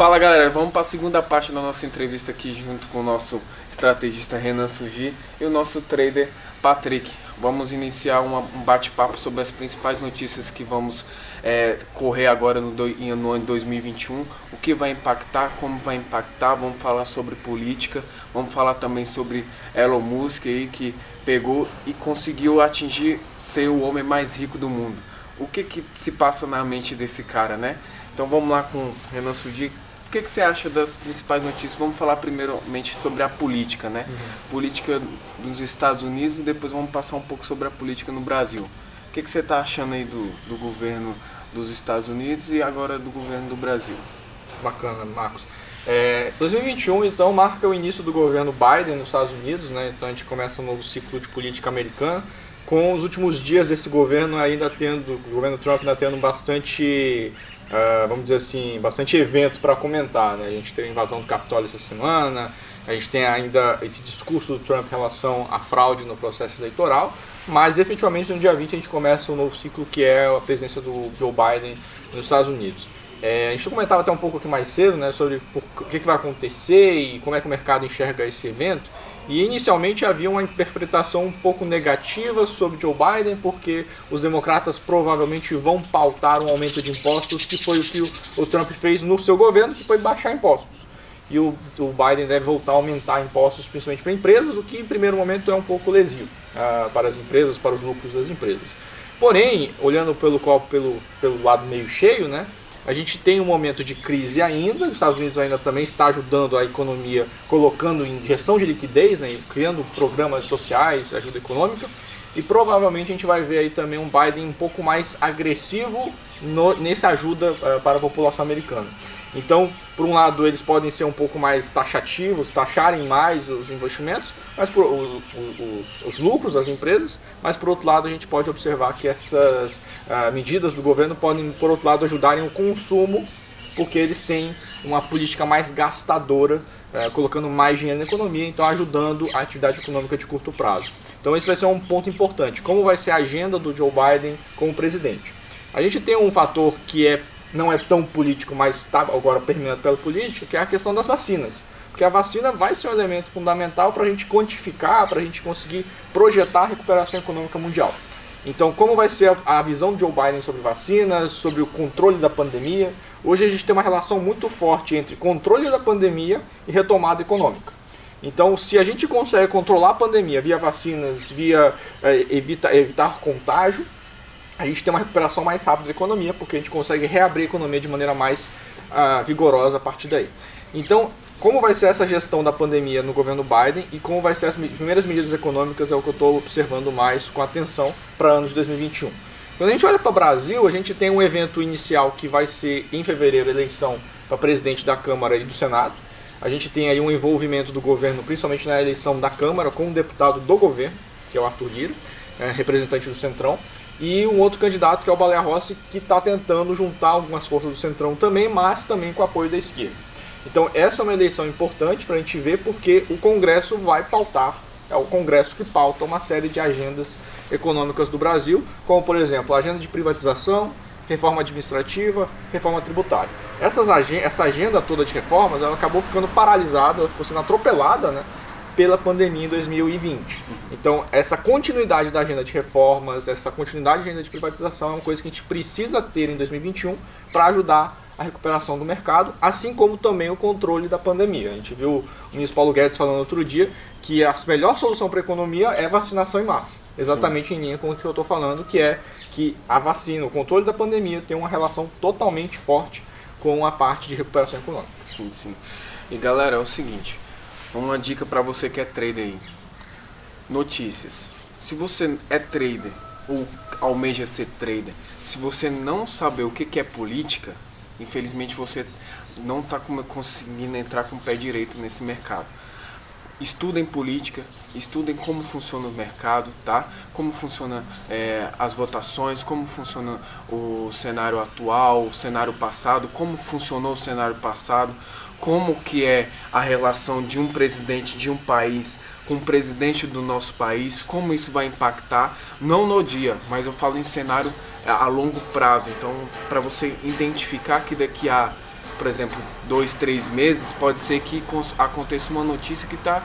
Fala galera, vamos para a segunda parte da nossa entrevista aqui junto com o nosso estrategista Renan Sugi e o nosso trader Patrick. Vamos iniciar um bate-papo sobre as principais notícias que vamos é, correr agora no, no ano 2021, o que vai impactar, como vai impactar, vamos falar sobre política, vamos falar também sobre Elon Musk aí que pegou e conseguiu atingir ser o homem mais rico do mundo. O que, que se passa na mente desse cara, né? Então vamos lá com o Renan Sudi. O que, que você acha das principais notícias? Vamos falar primeiramente sobre a política, né? Uhum. Política dos Estados Unidos e depois vamos passar um pouco sobre a política no Brasil. O que, que você está achando aí do, do governo dos Estados Unidos e agora do governo do Brasil? Bacana, Marcos. É, 2021 então marca o início do governo Biden nos Estados Unidos, né? Então a gente começa um novo ciclo de política americana, com os últimos dias desse governo ainda tendo, o governo Trump ainda tendo bastante uh, vamos dizer assim, bastante evento para comentar. Né? A gente tem a invasão do Capitólio essa semana, a gente tem ainda esse discurso do Trump em relação à fraude no processo eleitoral, mas efetivamente no dia 20 a gente começa um novo ciclo que é a presidência do Joe Biden nos Estados Unidos. É, a gente comentava até um pouco aqui mais cedo né, sobre o que, que vai acontecer e como é que o mercado enxerga esse evento. E inicialmente havia uma interpretação um pouco negativa sobre Joe Biden, porque os democratas provavelmente vão pautar um aumento de impostos, que foi o que o, o Trump fez no seu governo, que foi baixar impostos. E o, o, Biden deve voltar a aumentar impostos, principalmente para empresas, o que em primeiro momento é um pouco lesivo uh, para as empresas, para os lucros das empresas. Porém, olhando pelo copo pelo, pelo lado meio cheio, né, a gente tem um momento de crise ainda, os Estados Unidos ainda também está ajudando a economia, colocando em gestão de liquidez, né, criando programas sociais, ajuda econômica, e provavelmente a gente vai ver aí também um Biden um pouco mais agressivo no, nessa ajuda uh, para a população americana. Então, por um lado, eles podem ser um pouco mais taxativos, taxarem mais os investimentos, mas por, os, os, os, lucros das empresas, mas por outro lado, a gente pode observar que essas uh, medidas do governo podem, por outro lado, ajudarem o consumo, porque eles têm uma política mais gastadora, uh, colocando mais dinheiro na economia, então ajudando a atividade econômica de curto prazo. Então, esse vai ser um ponto importante. Como vai ser a agenda do Joe Biden como presidente? A gente tem um fator que é não é tão político, mas está agora permeado pela política, que é a questão das vacinas. Porque a vacina vai ser um elemento fundamental para a gente quantificar, para a gente conseguir projetar a recuperação econômica mundial. Então, como vai ser a visão de Joe Biden sobre vacinas, sobre o controle da pandemia? Hoje a gente tem uma relação muito forte entre controle da pandemia e retomada econômica. Então, se a gente consegue controlar a pandemia via vacinas, via é, evita, evitar contágio, a gente tem uma recuperação mais rápida da economia, porque a gente consegue reabrir a economia de maneira mais uh, vigorosa a partir daí. Então, como vai ser essa gestão da pandemia no governo Biden e como vai ser as primeiras medidas econômicas é o que eu estou observando mais com atenção para anos de 2021. Quando a gente olha para o Brasil, a gente tem um evento inicial que vai ser em fevereiro, eleição para presidente da Câmara e do Senado. A gente tem aí um envolvimento do governo, principalmente na eleição da Câmara, com um deputado do governo, que é o Arthur Lira, é, representante do Centrão e um outro candidato que é o Baleia Rossi, que está tentando juntar algumas forças do Centrão também, mas também com apoio da esquerda. Então essa é uma eleição importante para a gente ver porque o Congresso vai pautar, é o Congresso que pauta uma série de agendas econômicas do Brasil, como por exemplo a agenda de privatização, reforma administrativa, reforma tributária. Essas, essa agenda toda de reformas ela acabou ficando paralisada, ela ficou sendo atropelada, né? Pela pandemia em 2020. Então, essa continuidade da agenda de reformas, essa continuidade da agenda de privatização é uma coisa que a gente precisa ter em 2021 para ajudar a recuperação do mercado, assim como também o controle da pandemia. A gente viu o ministro Paulo Guedes falando outro dia que a melhor solução para a economia é vacinação em massa. Exatamente sim. em linha com o que eu estou falando, que é que a vacina, o controle da pandemia tem uma relação totalmente forte com a parte de recuperação econômica. Sim, sim. E galera, é o seguinte, uma dica para você que é trader aí. Notícias. Se você é trader ou almeja ser trader, se você não saber o que é política, infelizmente você não está conseguindo entrar com o pé direito nesse mercado. Estudem política, estudem como funciona o mercado, tá? Como funciona é, as votações, como funciona o cenário atual, o cenário passado, como funcionou o cenário passado, como que é a relação de um presidente de um país com o presidente do nosso país, como isso vai impactar, não no dia, mas eu falo em cenário a longo prazo. Então, para você identificar que daqui a por exemplo, dois, três meses, pode ser que aconteça uma notícia que está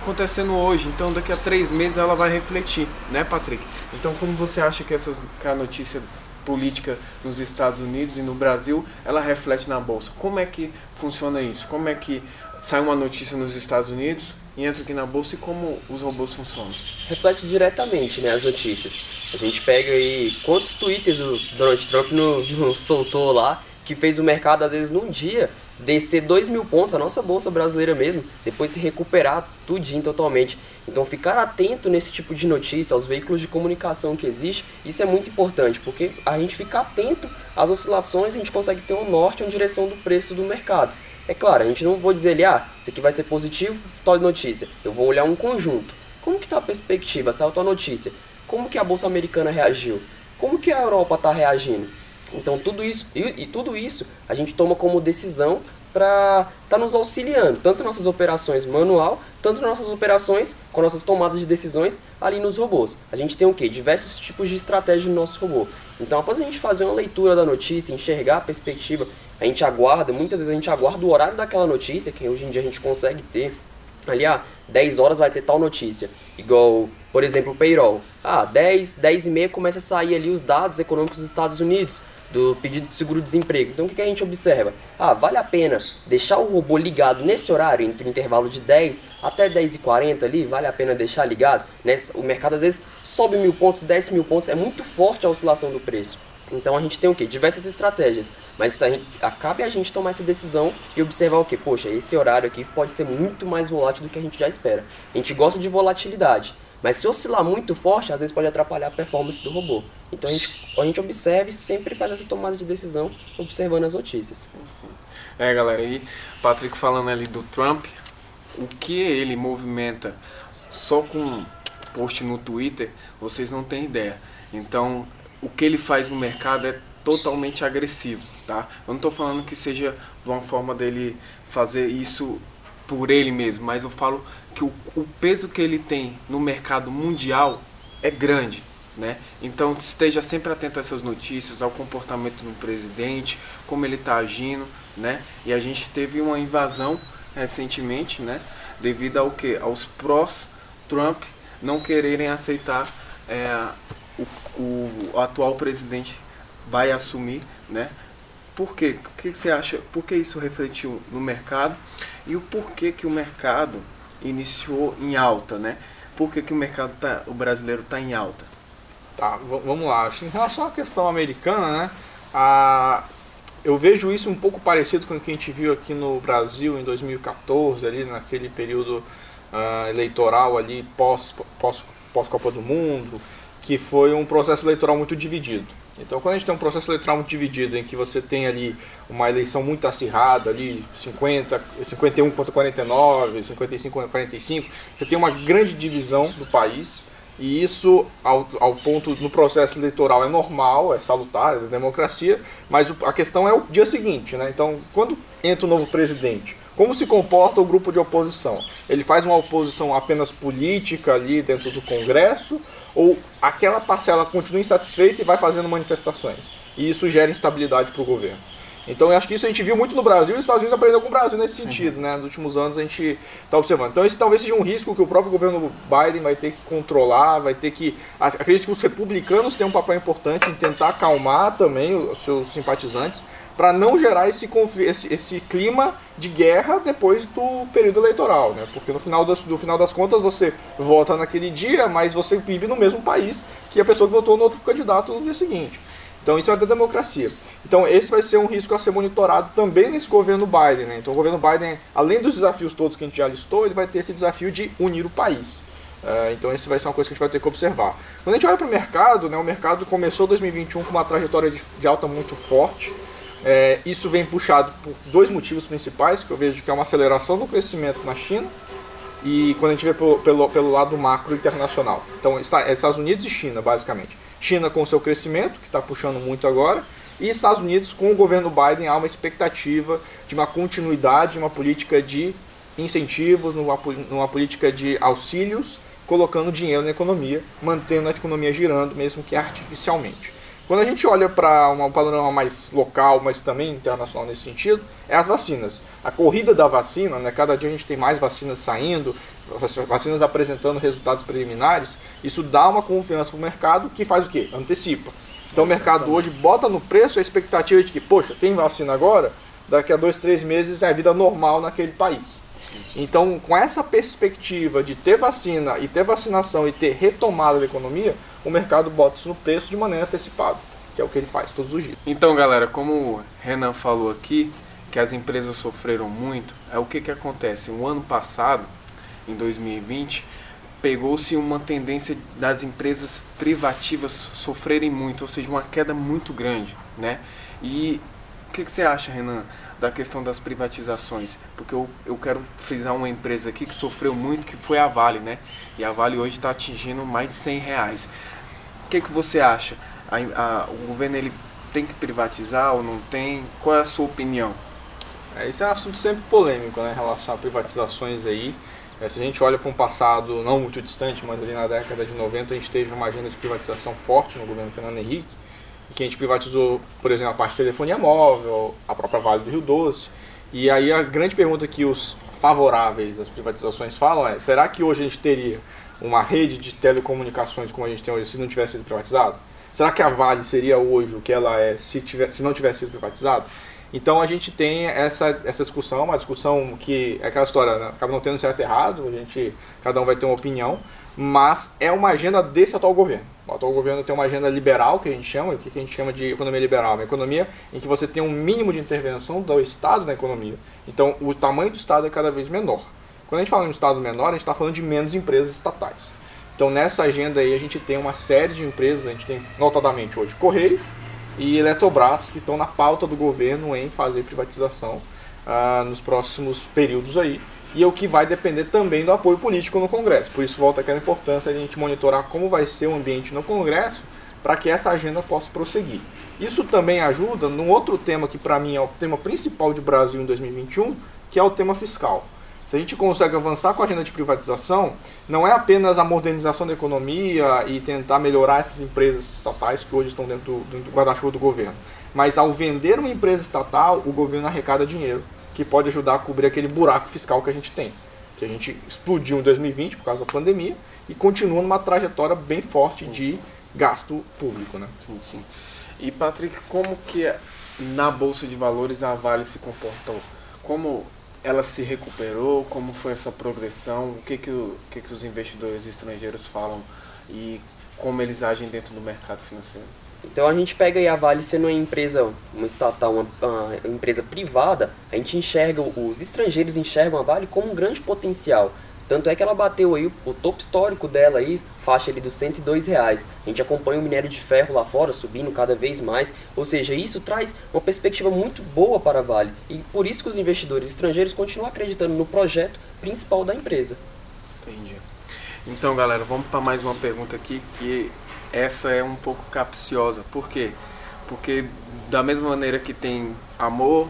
acontecendo hoje. Então, daqui a três meses ela vai refletir, né, Patrick? Então, como você acha que, essas, que a notícia política nos Estados Unidos e no Brasil ela reflete na bolsa? Como é que funciona isso? Como é que sai uma notícia nos Estados Unidos e entra aqui na bolsa e como os robôs funcionam? Reflete diretamente né, as notícias. A gente pega aí quantos twitters o Donald Trump no, no soltou lá que fez o mercado às vezes num dia descer 2 mil pontos, a nossa bolsa brasileira mesmo, depois se recuperar tudinho totalmente. Então ficar atento nesse tipo de notícia, aos veículos de comunicação que existe, isso é muito importante, porque a gente fica atento às oscilações, a gente consegue ter um norte, uma direção do preço do mercado. É claro, a gente não vou dizer ah, isso aqui vai ser positivo, tal notícia. Eu vou olhar um conjunto. Como que está a perspectiva? Saiu tua notícia. Como que a bolsa americana reagiu? Como que a Europa está reagindo? Então tudo isso e, e, tudo isso a gente toma como decisão para estar tá nos auxiliando, tanto nossas operações manual, tanto nossas operações com nossas tomadas de decisões ali nos robôs. A gente tem o que? Diversos tipos de estratégia no nosso robô. Então após a gente fazer uma leitura da notícia, enxergar a perspectiva a gente aguarda, muitas vezes a gente aguarda o horário daquela notícia, que hoje em dia a gente consegue ter. Ali, ah, 10 horas vai ter tal notícia. Igual, por exemplo, o payroll. Ah, 10, 10 e meia começa a sair ali os dados econômicos dos Estados Unidos, do pedido de seguro-desemprego. Então o que, que a gente observa? Ah, vale a pena deixar o robô ligado nesse horário, entre o intervalo de 10 até 10 e 40 ali, vale a pena deixar ligado? Nessa, o mercado às vezes sobe mil pontos, 10 mil pontos, é muito forte a oscilação do preço. Então a gente tem o que? Diversas estratégias. Mas a gente, cabe a gente tomar essa decisão e observar o que? Poxa, esse horário aqui pode ser muito mais volátil do que a gente já espera. A gente gosta de volatilidade. Mas se oscilar muito forte, às vezes pode atrapalhar a performance do robô. Então a gente, a gente observa e sempre faz essa tomada de decisão observando as notícias. É, galera, aí Patrick falando ali do Trump, o que ele movimenta só com post no Twitter, vocês não têm ideia. Então, o que ele faz no mercado é totalmente agressivo, tá? Eu não estou falando que seja uma forma dele fazer isso por ele mesmo, mas eu falo que o, o peso que ele tem no mercado mundial é grande, né? Então esteja sempre atento a essas notícias, ao comportamento do presidente, como ele está agindo, né? E a gente teve uma invasão recentemente, né? Devido ao que? Aos prós Trump não quererem aceitar é, o, o atual presidente vai assumir, né? Por quê? O que você acha? Por que isso refletiu no mercado? E o porquê que o mercado iniciou em alta, né? Por que, que o mercado tá, o brasileiro está em alta? Tá, vamos lá. Em relação à questão americana, né? A, eu vejo isso um pouco parecido com o que a gente viu aqui no Brasil em 2014, ali naquele período uh, eleitoral ali pós, pós, pós Copa do Mundo, que foi um processo eleitoral muito dividido. Então, quando a gente tem um processo eleitoral muito dividido, em que você tem ali uma eleição muito acirrada, ali 50, 51 contra 49, 55 contra 45, você tem uma grande divisão do país, e isso, ao, ao ponto no processo eleitoral, é normal, é salutar, é democracia, mas a questão é o dia seguinte, né? Então, quando entra o novo presidente, como se comporta o grupo de oposição? Ele faz uma oposição apenas política ali dentro do Congresso ou aquela parcela continua insatisfeita e vai fazendo manifestações. E isso gera instabilidade para o governo. Então eu acho que isso a gente viu muito no Brasil e os Estados Unidos aprendeu com o Brasil nesse sentido, né? Nos últimos anos a gente está observando. Então esse talvez seja um risco que o próprio governo Biden vai ter que controlar, vai ter que. Acredito que os republicanos têm um papel importante em tentar acalmar também os seus simpatizantes para não gerar esse, esse, esse, clima de guerra depois do período eleitoral, né? Porque no final, das, final das contas você vota naquele dia, mas você vive no mesmo país que a pessoa que votou no outro candidato no dia seguinte. Então isso é da democracia. Então esse vai ser um risco a ser monitorado também nesse governo Biden. Né? Então o governo Biden, além dos desafios todos que a gente já listou, ele vai ter esse desafio de unir o país. Uh, então isso vai ser uma coisa que a gente vai ter que observar. Quando a gente olha para o mercado, né, o mercado começou 2021 com uma trajetória de, de alta muito forte. É, isso vem puxado por dois motivos principais, que eu vejo que é uma aceleração do crescimento na China e quando a gente vê pelo, pelo, pelo lado macro internacional. Então, é Estados Unidos e China, basicamente. China com seu crescimento, que está puxando muito agora, e Estados Unidos com o governo Biden há uma expectativa de uma continuidade, uma política de incentivos, numa, numa política de auxílios, colocando dinheiro na economia, mantendo a economia girando, mesmo que artificialmente. Quando a gente olha para um panorama mais local, mas também internacional nesse sentido, é as vacinas. A corrida da vacina, né, cada dia a gente tem mais vacinas saindo, vacinas apresentando resultados preliminares, isso dá uma confiança para o mercado que faz o quê? Antecipa. Então o mercado hoje bota no preço a expectativa de que, poxa, tem vacina agora, daqui a dois, três meses é a vida normal naquele país. Então, com essa perspectiva de ter vacina e ter vacinação e ter retomada da economia, o mercado bota isso no preço de maneira antecipada, que é o que ele faz todos os dias. Então, galera, como o Renan falou aqui, que as empresas sofreram muito, é o que, que acontece. O ano passado, em 2020, pegou-se uma tendência das empresas privativas sofrerem muito, ou seja, uma queda muito grande, né? E o que, que você acha, Renan, da questão das privatizações? Porque eu, eu quero frisar uma empresa aqui que sofreu muito, que foi a Vale, né? E a Vale hoje está atingindo mais de 100 reais. O que, que você acha? A, a, o governo ele tem que privatizar ou não tem? Qual é a sua opinião? É, esse é um assunto sempre polêmico, né, em relação a privatizações aí. É, se a gente olha para um passado não muito distante, mas ali na década de 90 a gente teve uma agenda de privatização forte no governo Fernando Henrique, que a gente privatizou, por exemplo, a parte de telefonia móvel, a própria Vale do Rio Doce. E aí a grande pergunta que os favoráveis às privatizações falam é: será que hoje a gente teria uma rede de telecomunicações como a gente tem hoje se não tivesse sido privatizado? Será que a Vale seria hoje o que ela é se, tiver, se não tivesse sido privatizado? Então a gente tem essa, essa discussão, uma discussão que é aquela história, né? acaba não tendo certo e errado, a gente, cada um vai ter uma opinião, mas é uma agenda desse atual governo. O atual governo tem uma agenda liberal, que a gente chama, o que a gente chama de economia liberal? Uma economia em que você tem um mínimo de intervenção do Estado na economia. Então o tamanho do Estado é cada vez menor. Quando a gente fala em um Estado menor, a gente está falando de menos empresas estatais. Então nessa agenda aí a gente tem uma série de empresas, a gente tem notadamente hoje Correios e Eletrobras, que estão na pauta do governo em fazer privatização ah, nos próximos períodos aí. E é o que vai depender também do apoio político no Congresso. Por isso volta aquela importância de a gente monitorar como vai ser o ambiente no Congresso para que essa agenda possa prosseguir. Isso também ajuda num outro tema que para mim é o tema principal de Brasil em 2021, que é o tema fiscal. Se a gente consegue avançar com a agenda de privatização, não é apenas a modernização da economia e tentar melhorar essas empresas estatais que hoje estão dentro, dentro do guarda-chuva do governo, mas ao vender uma empresa estatal, o governo arrecada dinheiro que pode ajudar a cobrir aquele buraco fiscal que a gente tem, que a gente explodiu em 2020 por causa da pandemia e continua numa trajetória bem forte de gasto público, né? Sim, sim. E Patrick, como que na bolsa de valores a Vale se comportou? Como ela se recuperou? Como foi essa progressão? O que que, o, que que os investidores estrangeiros falam e como eles agem dentro do mercado financeiro? Então a gente pega aí a Vale sendo uma empresa, uma estatal, uma, uma, empresa privada, a gente enxerga, os estrangeiros enxergam a Vale como um grande potencial. Tanto é que ela bateu aí o, o topo histórico dela aí, faixa ali dos 102 reais. A gente acompanha o minério de ferro lá fora subindo cada vez mais, ou seja, isso traz uma perspectiva muito boa para a Vale. E por isso que os investidores estrangeiros continuam acreditando no projeto principal da empresa. Entendi. Então, galera, vamos para mais uma pergunta aqui que essa é um pouco capciosa. Por quê? Porque da mesma maneira que tem amor,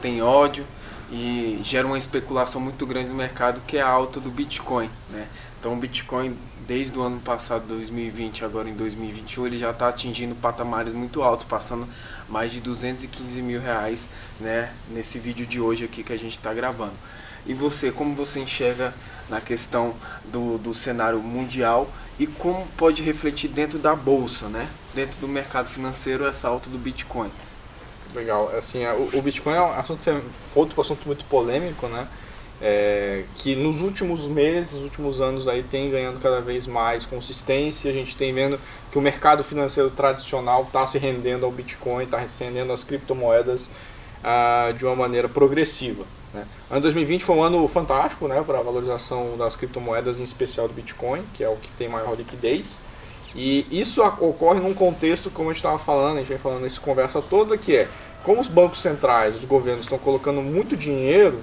tem ódio e gera uma especulação muito grande no mercado que é a alta do Bitcoin, né? Então o Bitcoin desde o ano passado, 2020, agora em 2021, ele já está atingindo patamares muito altos, passando mais de 215 mil reais, né? Nesse vídeo de hoje aqui que a gente está gravando. E você, como você enxerga na questão do, do cenário mundial e como pode refletir dentro da bolsa, né? Dentro do mercado financeiro essa alta do Bitcoin. Legal, assim, o, o Bitcoin é um assunto, é outro assunto muito polêmico, né? É, que nos últimos meses, nos últimos anos aí tem ganhando cada vez mais consistência. A gente tem vendo que o mercado financeiro tradicional está se rendendo ao Bitcoin, está se rendendo às criptomoedas ah, de uma maneira progressiva. Né? O ano 2020 foi um ano fantástico né, para a valorização das criptomoedas, em especial do Bitcoin, que é o que tem maior liquidez. E isso ocorre num contexto, como a gente estava falando, a gente vem falando nessa conversa toda, que é como os bancos centrais, os governos estão colocando muito dinheiro,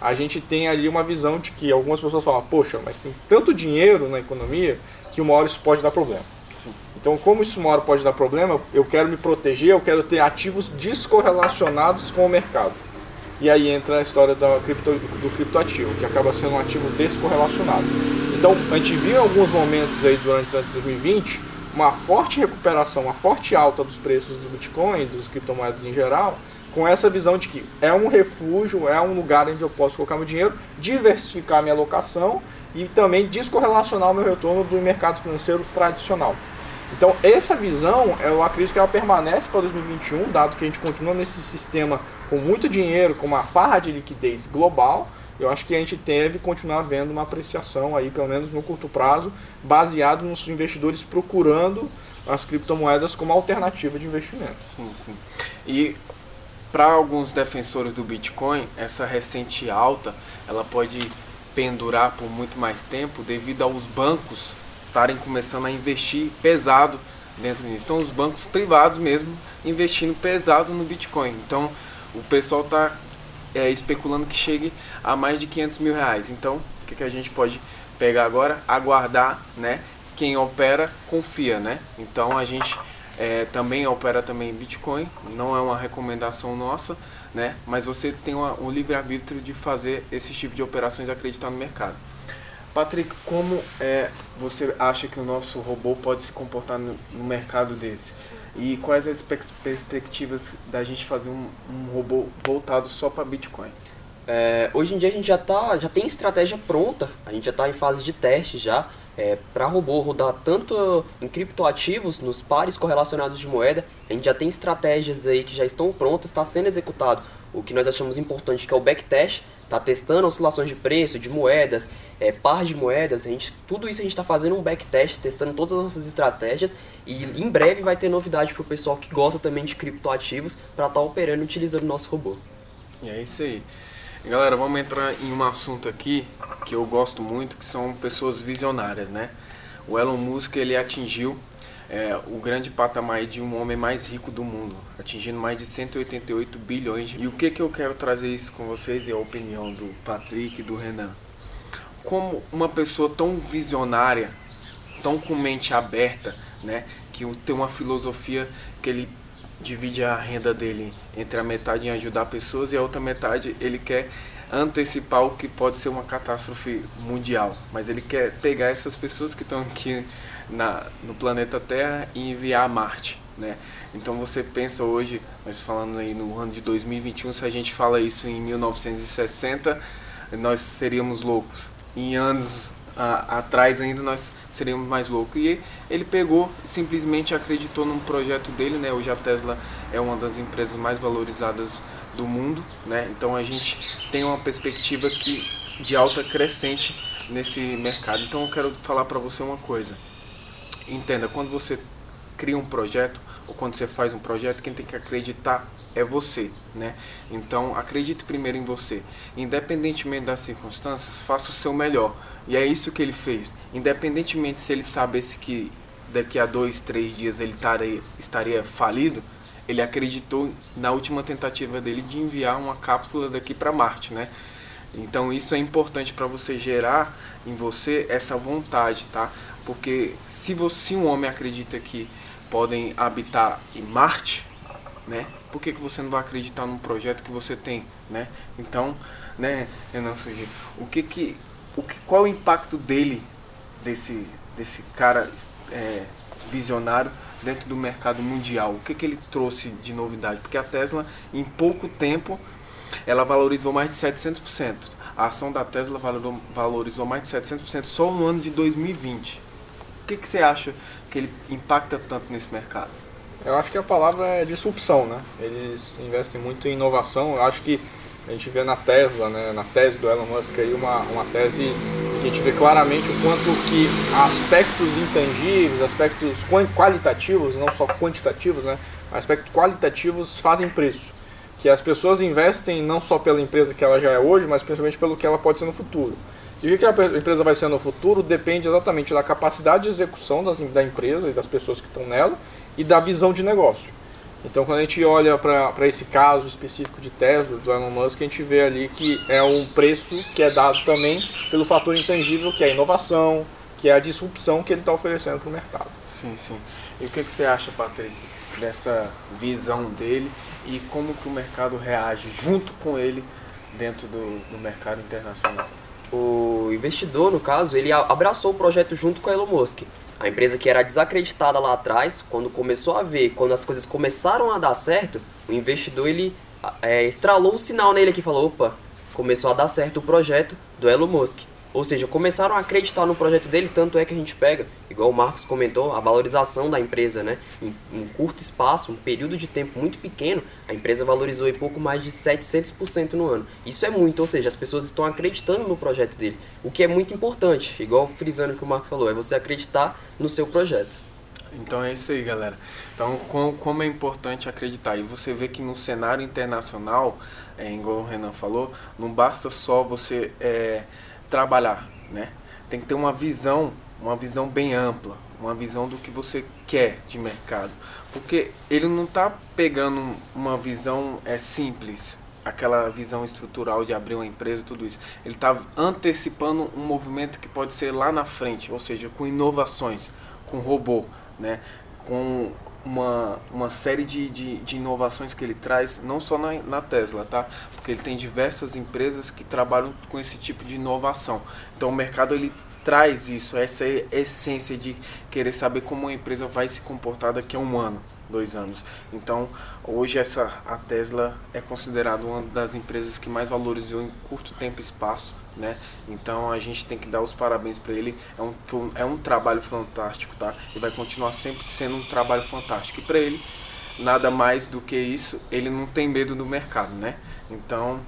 a gente tem ali uma visão de que algumas pessoas falam, poxa, mas tem tanto dinheiro na economia que uma hora isso pode dar problema. Sim. Então, como isso uma hora pode dar problema, eu quero me proteger, eu quero ter ativos descorrelacionados com o mercado. E aí entra a história da cripto, do criptoativo, que acaba sendo um ativo descorrelacionado. Então, a gente viu em alguns momentos aí durante 2020 uma forte recuperação, uma forte alta dos preços do Bitcoin, dos criptomoedas em geral, com essa visão de que é um refúgio, é um lugar onde eu posso colocar meu dinheiro, diversificar minha alocação e também descorrelacionar o meu retorno do mercado financeiro tradicional. Então, essa visão, eu acredito que ela permanece para 2021, dado que a gente continua nesse sistema com muito dinheiro, com uma farra de liquidez global. Eu acho que a gente deve continuar vendo uma apreciação aí, pelo menos no curto prazo, baseado nos investidores procurando as criptomoedas como alternativa de investimento. Sim, sim. E para alguns defensores do Bitcoin, essa recente alta, ela pode pendurar por muito mais tempo devido aos bancos estarem começando a investir pesado dentro disso. Então os bancos privados mesmo investindo pesado no Bitcoin. Então o pessoal está é, especulando que chegue a mais de 500 mil reais. Então o que, que a gente pode pegar agora? Aguardar, né? Quem opera confia, né? Então a gente é, também opera também Bitcoin, não é uma recomendação nossa, né? Mas você tem uma, um livre arbítrio de fazer esse tipo de operações acreditar no mercado. Patrick, como é, você acha que o nosso robô pode se comportar no, no mercado desse? E quais as perspectivas da gente fazer um, um robô voltado só para Bitcoin? É, hoje em dia a gente já, tá, já tem estratégia pronta, a gente já está em fase de teste já, é, para robô rodar tanto em criptoativos, nos pares correlacionados de moeda, a gente já tem estratégias aí que já estão prontas, está sendo executado. O que nós achamos importante que é o backtest, está testando oscilações de preço, de moedas, é, par de moedas, a gente, tudo isso a gente está fazendo um backtest, testando todas as nossas estratégias e em breve vai ter novidade para o pessoal que gosta também de criptoativos para estar tá operando utilizando o nosso robô. E é isso aí. Galera, vamos entrar em um assunto aqui que eu gosto muito, que são pessoas visionárias, né? O Elon Musk ele atingiu é, o grande patamar de um homem mais rico do mundo, atingindo mais de 188 bilhões. E o que que eu quero trazer isso com vocês é a opinião do Patrick e do Renan. Como uma pessoa tão visionária, tão com mente aberta, né, que tem uma filosofia que ele divide a renda dele entre a metade em ajudar pessoas e a outra metade ele quer antecipar o que pode ser uma catástrofe mundial, mas ele quer pegar essas pessoas que estão aqui na, no planeta Terra e enviar a Marte, né? Então você pensa hoje, nós falando aí no ano de 2021, se a gente fala isso em 1960, nós seríamos loucos. Em anos a, atrás ainda nós seríamos mais loucos. E ele pegou, simplesmente acreditou num projeto dele, né? Hoje a Tesla é uma das empresas mais valorizadas do mundo, né? Então a gente tem uma perspectiva que de alta crescente nesse mercado. Então eu quero falar para você uma coisa. Entenda, quando você cria um projeto ou quando você faz um projeto, quem tem que acreditar é você, né? Então acredite primeiro em você. Independentemente das circunstâncias, faça o seu melhor. E é isso que ele fez. Independentemente se ele sabesse que daqui a dois, três dias ele estaria, estaria falido, ele acreditou na última tentativa dele de enviar uma cápsula daqui para Marte, né? Então isso é importante para você gerar em você essa vontade, tá? Porque se você, um homem acredita que podem habitar em Marte, né? Por que, que você não vai acreditar num projeto que você tem, né? Então, né, Renan Sugi, o que que, o que, qual é o impacto dele, desse, desse cara é, visionário dentro do mercado mundial? O que, que ele trouxe de novidade? Porque a Tesla, em pouco tempo, ela valorizou mais de 700%. A ação da Tesla valorizou mais de 700% só no ano de 2020. Que, que você acha que ele impacta tanto nesse mercado? Eu acho que a palavra é disrupção, né? Eles investem muito em inovação. Eu acho que a gente vê na Tesla, né, na tese do Elon Musk aí, uma, uma tese que a gente vê claramente o quanto que aspectos intangíveis, aspectos qualitativos, não só quantitativos, né, aspectos qualitativos fazem preço. Que as pessoas investem não só pela empresa que ela já é hoje, mas principalmente pelo que ela pode ser no futuro. E o que a empresa vai ser no futuro depende exatamente da capacidade de execução das, da empresa e das pessoas que estão nela e da visão de negócio. Então, quando a gente olha para esse caso específico de Tesla, do Elon Musk, a gente vê ali que é um preço que é dado também pelo fator intangível, que é a inovação, que é a disrupção que ele está oferecendo para o mercado. Sim, sim. E o que, que você acha, Patrick, dessa visão dele e como que o mercado reage junto com ele dentro do, do mercado internacional? O o investidor, no caso, ele abraçou o projeto junto com a Elon Musk. A empresa que era desacreditada lá atrás, quando começou a ver, quando as coisas começaram a dar certo, o investidor ele é, estralou um sinal nele que falou, opa, começou a dar certo o projeto do Elon Musk. Ou seja, começaram a acreditar no projeto dele, tanto é que a gente pega, igual o Marcos comentou, a valorização da empresa, né? Em um curto espaço, um período de tempo muito pequeno, a empresa valorizou em pouco mais de 700% no ano. Isso é muito, ou seja, as pessoas estão acreditando no projeto dele, o que é muito importante, igual frisando que o Marcos falou, é você acreditar no seu projeto. Então é isso aí, galera. Então, como é importante acreditar. E você vê que no cenário internacional, é, igual o Renan falou, não basta só você é, trabalhar, né? Tem que ter uma visão, uma visão bem ampla, uma visão do que você quer de mercado. Porque ele não está pegando uma visão é, simples, aquela visão estrutural de abrir uma empresa, tudo isso. Ele está antecipando um movimento que pode ser lá na frente, ou seja, com inovações, com robô, né? com uma, uma série de, de, de, inovações que ele traz, não só na, na Tesla, tá? Porque ele tem diversas empresas que trabalham com esse tipo de inovação. Então o mercado ele traz isso, essa essência de querer saber como uma empresa vai se comportar daqui a um ano, dois anos. Então hoje essa a Tesla é considerada uma das empresas que mais valorizou em curto tempo e espaço né? Então a gente tem que dar os parabéns para ele. É um, é um trabalho fantástico, tá? E vai continuar sempre sendo um trabalho fantástico. E para ele, nada mais do que isso, ele não tem medo do mercado, né? Então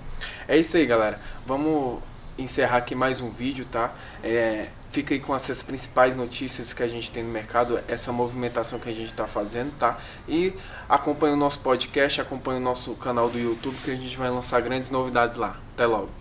é isso aí, galera. Vamos encerrar aqui mais um vídeo, tá? É, fica aí com essas principais notícias que a gente tem no mercado, essa movimentação que a gente está fazendo, tá? E acompanhe o nosso podcast, acompanhe o nosso canal do YouTube, que a gente vai lançar grandes novidades lá. Até logo!